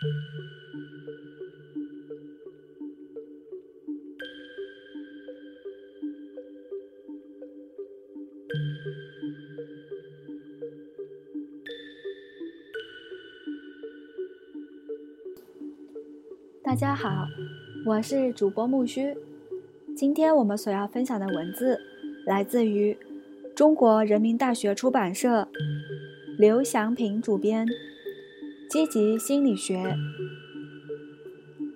大家好，我是主播木须。今天我们所要分享的文字来自于中国人民大学出版社，刘祥平主编，《积极心理学》。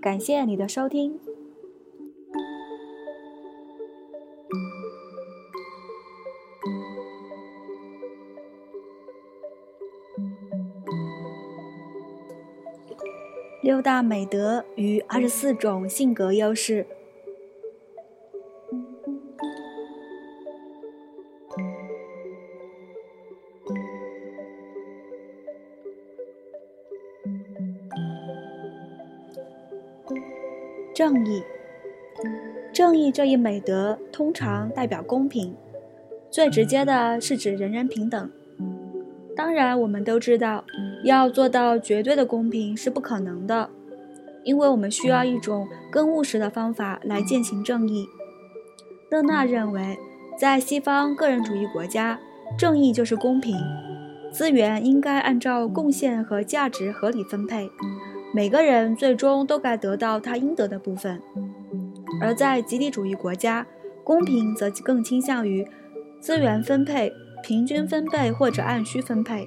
感谢你的收听。六大美德与二十四种性格优势。正义，正义这一美德通常代表公平，最直接的是指人人平等。当然，我们都知道。要做到绝对的公平是不可能的，因为我们需要一种更务实的方法来践行正义。勒纳认为，在西方个人主义国家，正义就是公平，资源应该按照贡献和价值合理分配，每个人最终都该得到他应得的部分；而在集体主义国家，公平则更倾向于资源分配平均分配或者按需分配。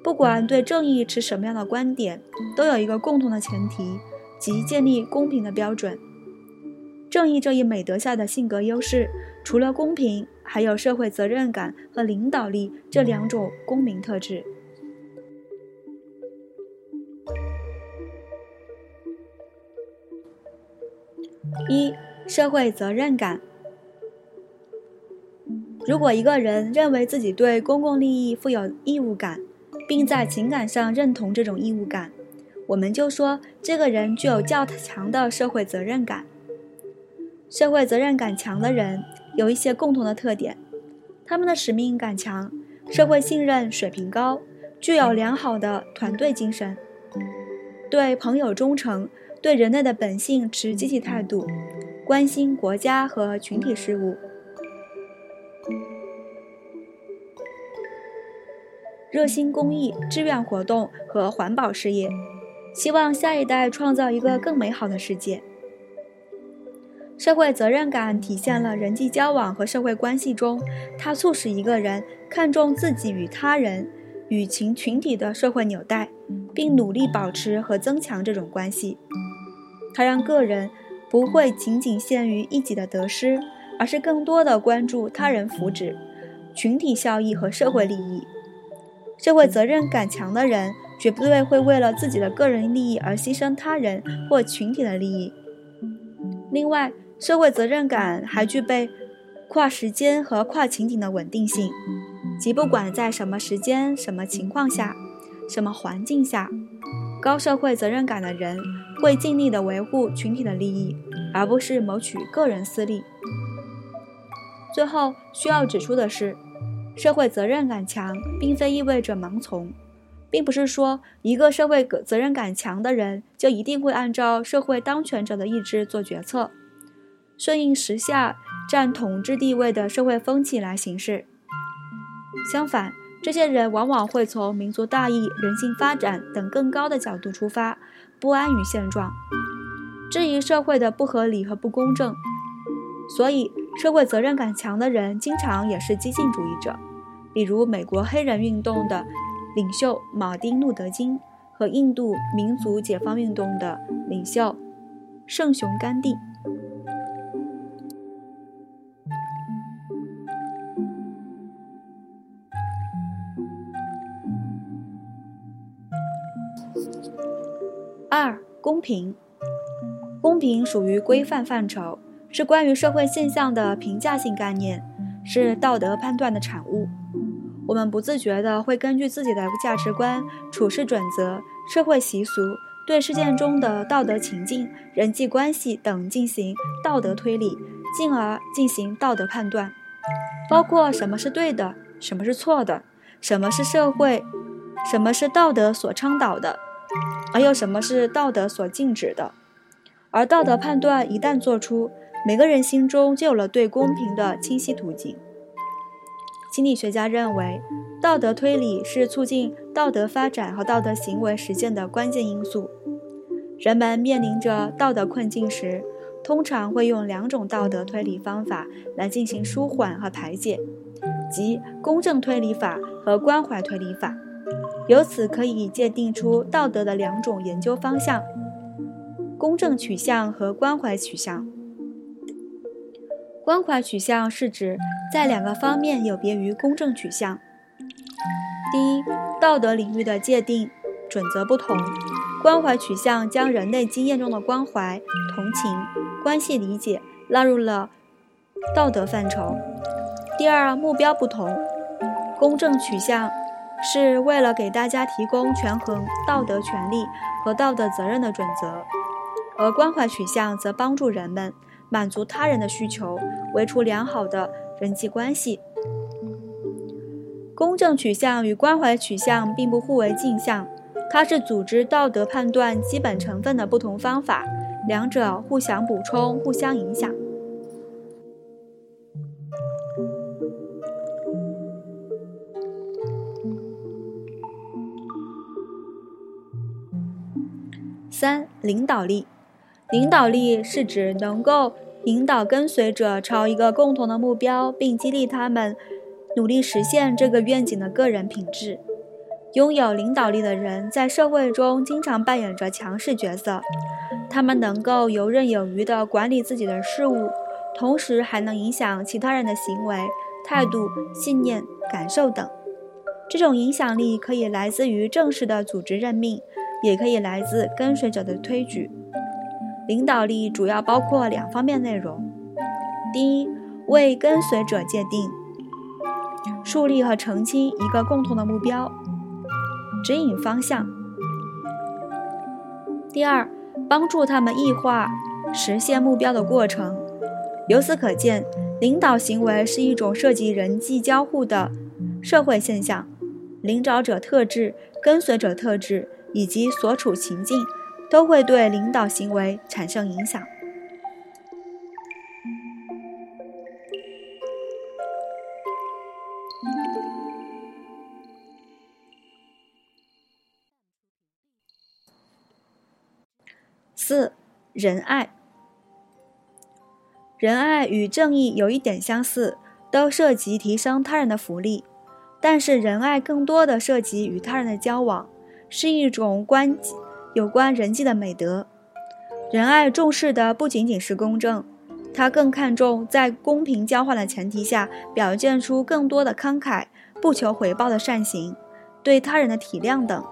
不管对正义持什么样的观点，都有一个共同的前提，即建立公平的标准。正义这一美德下的性格优势，除了公平，还有社会责任感和领导力这两种公民特质。一、社会责任感。如果一个人认为自己对公共利益负有义务感，并在情感上认同这种义务感，我们就说这个人具有较强的社会责任感。社会责任感强的人有一些共同的特点：他们的使命感强，社会信任水平高，具有良好的团队精神，对朋友忠诚，对人类的本性持积极态度，关心国家和群体事务。热心公益、志愿活动和环保事业，希望下一代创造一个更美好的世界。社会责任感体现了人际交往和社会关系中，它促使一个人看重自己与他人、与群群体的社会纽带，并努力保持和增强这种关系。它让个人不会仅仅限于一己的得失，而是更多的关注他人福祉、群体效益和社会利益。社会责任感强的人，绝不会会为了自己的个人利益而牺牲他人或群体的利益。另外，社会责任感还具备跨时间和跨情景的稳定性，即不管在什么时间、什么情况下、什么环境下，高社会责任感的人会尽力的维护群体的利益，而不是谋取个人私利。最后需要指出的是。社会责任感强，并非意味着盲从，并不是说一个社会责任感强的人就一定会按照社会当权者的意志做决策，顺应时下占统治地位的社会风气来行事。相反，这些人往往会从民族大义、人性发展等更高的角度出发，不安于现状，质疑社会的不合理和不公正。所以，社会责任感强的人经常也是激进主义者。比如美国黑人运动的领袖马丁·路德·金和印度民族解放运动的领袖圣雄甘地。二、公平。公平属于规范范畴，是关于社会现象的评价性概念，是道德判断的产物。我们不自觉地会根据自己的价值观、处事准则、社会习俗，对事件中的道德情境、人际关系等进行道德推理，进而进行道德判断，包括什么是对的，什么是错的，什么是社会，什么是道德所倡导的，而又什么是道德所禁止的。而道德判断一旦做出，每个人心中就有了对公平的清晰途径。心理学家认为，道德推理是促进道德发展和道德行为实践的关键因素。人们面临着道德困境时，通常会用两种道德推理方法来进行舒缓和排解，即公正推理法和关怀推理法。由此可以界定出道德的两种研究方向：公正取向和关怀取向。关怀取向是指在两个方面有别于公正取向。第一，道德领域的界定准则不同，关怀取向将人类经验中的关怀、同情、关系理解纳入了道德范畴。第二，目标不同，公正取向是为了给大家提供权衡道德权利和道德责任的准则，而关怀取向则帮助人们。满足他人的需求，维持良好的人际关系。公正取向与关怀取向并不互为镜像，它是组织道德判断基本成分的不同方法，两者互相补充、互相影响。三、领导力。领导力是指能够引导跟随者朝一个共同的目标，并激励他们努力实现这个愿景的个人品质。拥有领导力的人在社会中经常扮演着强势角色，他们能够游刃有余地管理自己的事务，同时还能影响其他人的行为、态度、信念、感受等。这种影响力可以来自于正式的组织任命，也可以来自跟随者的推举。领导力主要包括两方面内容：第一，为跟随者界定、树立和澄清一个共同的目标，指引方向；第二，帮助他们异化实现目标的过程。由此可见，领导行为是一种涉及人际交互的社会现象，领导者特质、跟随者特质以及所处情境。都会对领导行为产生影响。四、仁爱。仁爱与正义有一点相似，都涉及提升他人的福利，但是仁爱更多的涉及与他人的交往，是一种关。有关人际的美德，仁爱重视的不仅仅是公正，他更看重在公平交换的前提下，表现出更多的慷慨、不求回报的善行、对他人的体谅等。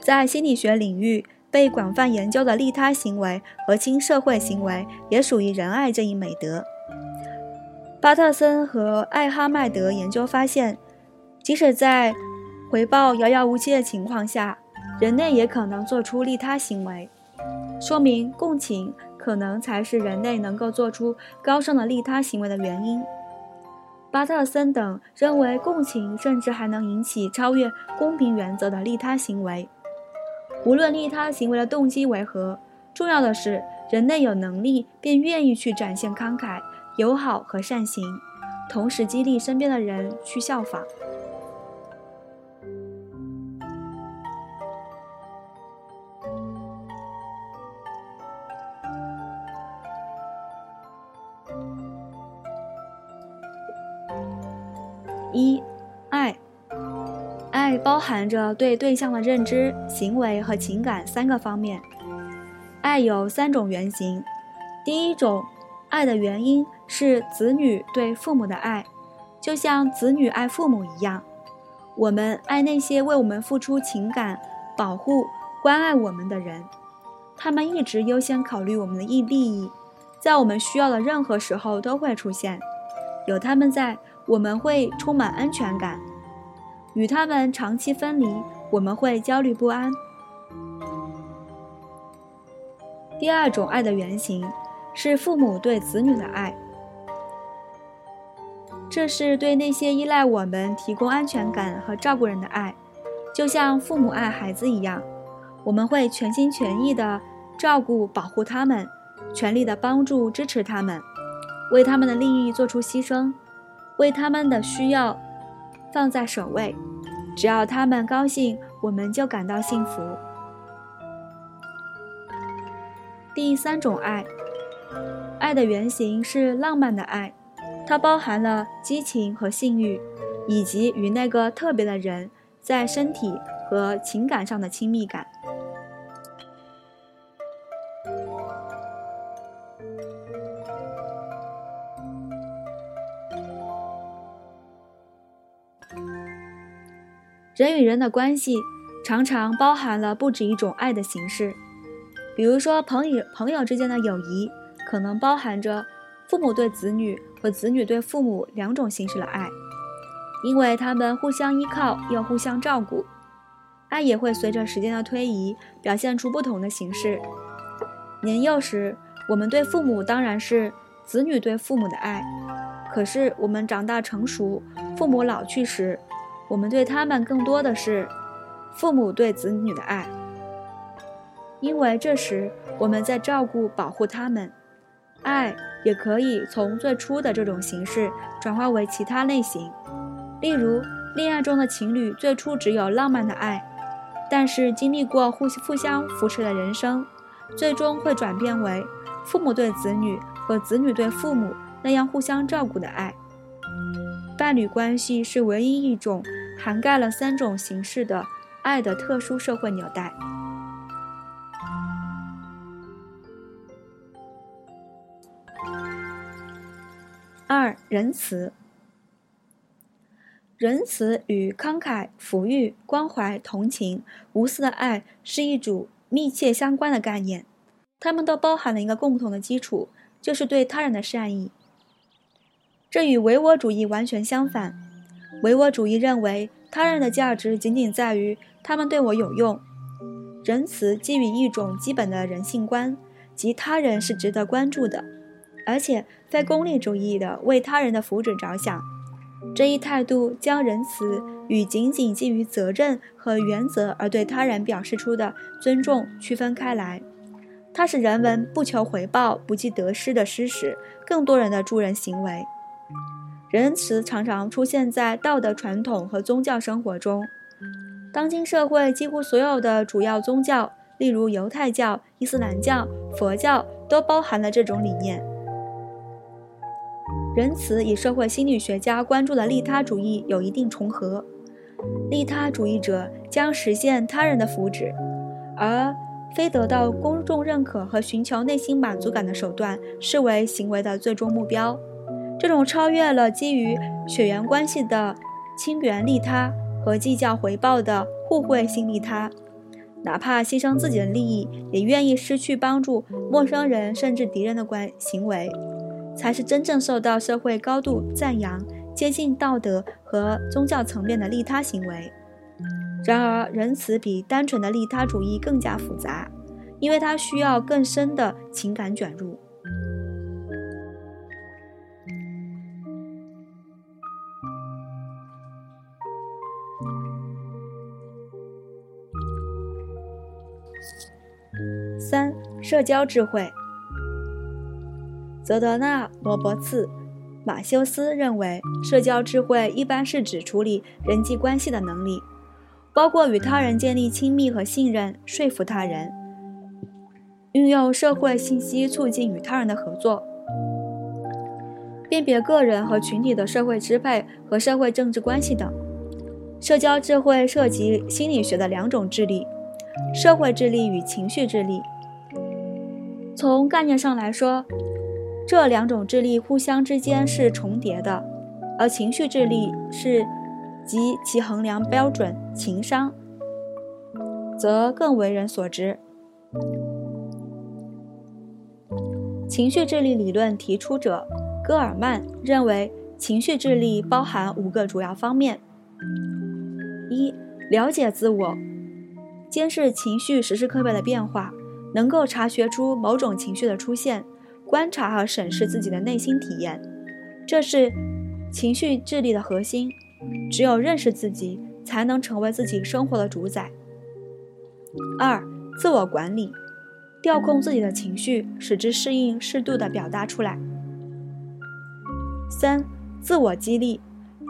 在心理学领域被广泛研究的利他行为和亲社会行为，也属于仁爱这一美德。巴特森和艾哈迈德研究发现，即使在回报遥遥无期的情况下，人类也可能做出利他行为，说明共情可能才是人类能够做出高尚的利他行为的原因。巴特森等认为，共情甚至还能引起超越公平原则的利他行为。无论利他行为的动机为何，重要的是人类有能力便愿意去展现慷慨、友好和善行，同时激励身边的人去效仿。一，爱，爱包含着对对象的认知、行为和情感三个方面。爱有三种原型。第一种，爱的原因是子女对父母的爱，就像子女爱父母一样。我们爱那些为我们付出情感、保护、关爱我们的人，他们一直优先考虑我们的利益，在我们需要的任何时候都会出现。有他们在。我们会充满安全感，与他们长期分离，我们会焦虑不安。第二种爱的原型是父母对子女的爱，这是对那些依赖我们提供安全感和照顾人的爱，就像父母爱孩子一样，我们会全心全意的照顾、保护他们，全力的帮助、支持他们，为他们的利益做出牺牲，为他们的需要放在首位。只要他们高兴，我们就感到幸福。第三种爱，爱的原型是浪漫的爱，它包含了激情和性欲，以及与那个特别的人在身体和情感上的亲密感。人与人的关系常常包含了不止一种爱的形式。比如说，朋友朋友之间的友谊可能包含着父母对子女和子女对父母两种形式的爱，因为他们互相依靠又互相照顾。爱也会随着时间的推移表现出不同的形式。年幼时，我们对父母当然是子女对父母的爱；可是我们长大成熟，父母老去时，我们对他们更多的是父母对子女的爱。因为这时我们在照顾、保护他们，爱也可以从最初的这种形式转化为其他类型。例如，恋爱中的情侣最初只有浪漫的爱，但是经历过互互相扶持的人生，最终会转变为父母对子女和子女对父母那样互相照顾的爱。伴侣关系是唯一一种涵盖了三种形式的爱的特殊社会纽带。二仁慈，仁慈与慷慨、抚育、关怀、同情、无私的爱是一组密切相关的概念，它们都包含了一个共同的基础，就是对他人的善意。这与唯我主义完全相反。唯我主义认为他人的价值仅仅在于他们对我有用。仁慈基于一种基本的人性观，即他人是值得关注的。而且非功利主义的为他人的福祉着想，这一态度将仁慈与仅仅基于责任和原则而对他人表示出的尊重区分开来。它使人们不求回报、不计得失的施舍更多人的助人行为。仁慈常常出现在道德传统和宗教生活中。当今社会几乎所有的主要宗教，例如犹太教、伊斯兰教、佛教，都包含了这种理念。仁慈与社会心理学家关注的利他主义有一定重合。利他主义者将实现他人的福祉，而非得到公众认可和寻求内心满足感的手段视为行为的最终目标。这种超越了基于血缘关系的亲缘利他和计较回报的互惠性利他，哪怕牺牲自己的利益，也愿意失去帮助陌生人甚至敌人的关行为。才是真正受到社会高度赞扬、接近道德和宗教层面的利他行为。然而，仁慈比单纯的利他主义更加复杂，因为它需要更深的情感卷入。三、社交智慧。泽德纳·罗伯茨、马修斯认为，社交智慧一般是指处理人际关系的能力，包括与他人建立亲密和信任、说服他人、运用社会信息促进与他人的合作、辨别个人和群体的社会支配和社会政治关系等。社交智慧涉及心理学的两种智力：社会智力与情绪智力。从概念上来说，这两种智力互相之间是重叠的，而情绪智力是及其衡量标准情商，则更为人所知。情绪智力理论提出者戈尔曼认为，情绪智力包含五个主要方面：一、了解自我，监视情绪时时刻刻的变化，能够察觉出某种情绪的出现。观察和审视自己的内心体验，这是情绪智力的核心。只有认识自己，才能成为自己生活的主宰。二、自我管理，调控自己的情绪，使之适应适度的表达出来。三、自我激励，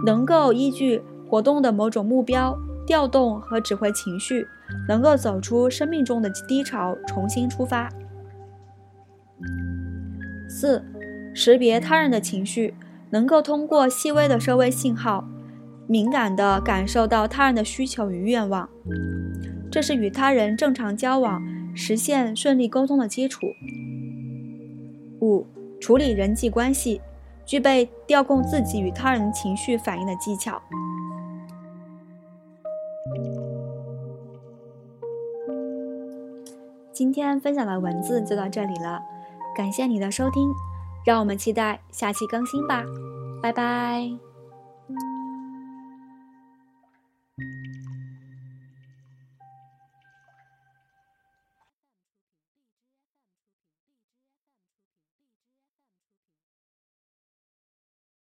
能够依据活动的某种目标，调动和指挥情绪，能够走出生命中的低潮，重新出发。四、识别他人的情绪，能够通过细微的社会信号，敏感地感受到他人的需求与愿望，这是与他人正常交往、实现顺利沟通的基础。五、处理人际关系。具备调控自己与他人情绪反应的技巧。今天分享的文字就到这里了感谢你的收听让我们期待下期更新吧拜拜。